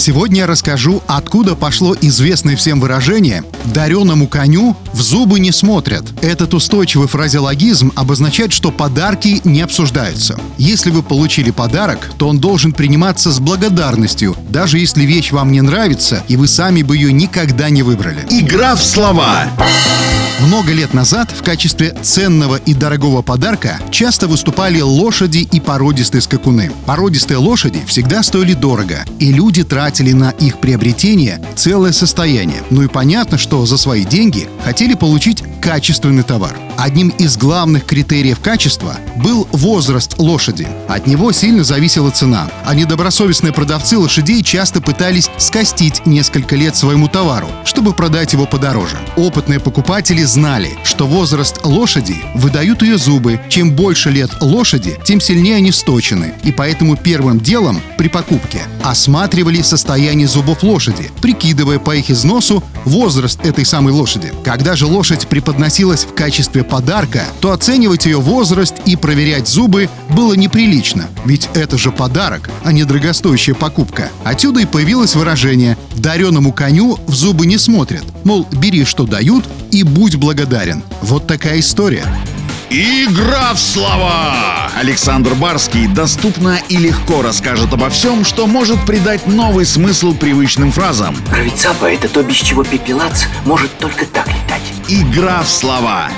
Сегодня я расскажу, откуда пошло известное всем выражение «дареному коню в зубы не смотрят». Этот устойчивый фразеологизм обозначает, что подарки не обсуждаются. Если вы получили подарок, то он должен приниматься с благодарностью, даже если вещь вам не нравится, и вы сами бы ее никогда не выбрали. Игра в слова. Много лет назад в качестве ценного и дорогого подарка часто выступали лошади и породистые скакуны. Породистые лошади всегда стоили дорого, и люди тратили на их приобретение целое состояние. Ну и понятно, что за свои деньги хотели получить качественный товар. Одним из главных критериев качества был возраст лошади. От него сильно зависела цена. А недобросовестные продавцы лошадей часто пытались скостить несколько лет своему товару, чтобы продать его подороже. Опытные покупатели знали, что возраст лошади выдают ее зубы. Чем больше лет лошади, тем сильнее они сточены. И поэтому первым делом при покупке осматривали состояние зубов лошади, прикидывая по их износу возраст этой самой лошади. Когда же лошадь преподносилась в качестве подарка, то оценивать ее возраст и проверять зубы было неприлично, ведь это же подарок, а не дорогостоящая покупка. Отсюда и появилось выражение «дареному коню в зубы не смотрят», мол, бери, что дают, и будь благодарен. Вот такая история. Игра в слова! Александр Барский доступно и легко расскажет обо всем, что может придать новый смысл привычным фразам. Правицапа — это то, без чего пепелац может только так летать. Игра в слова.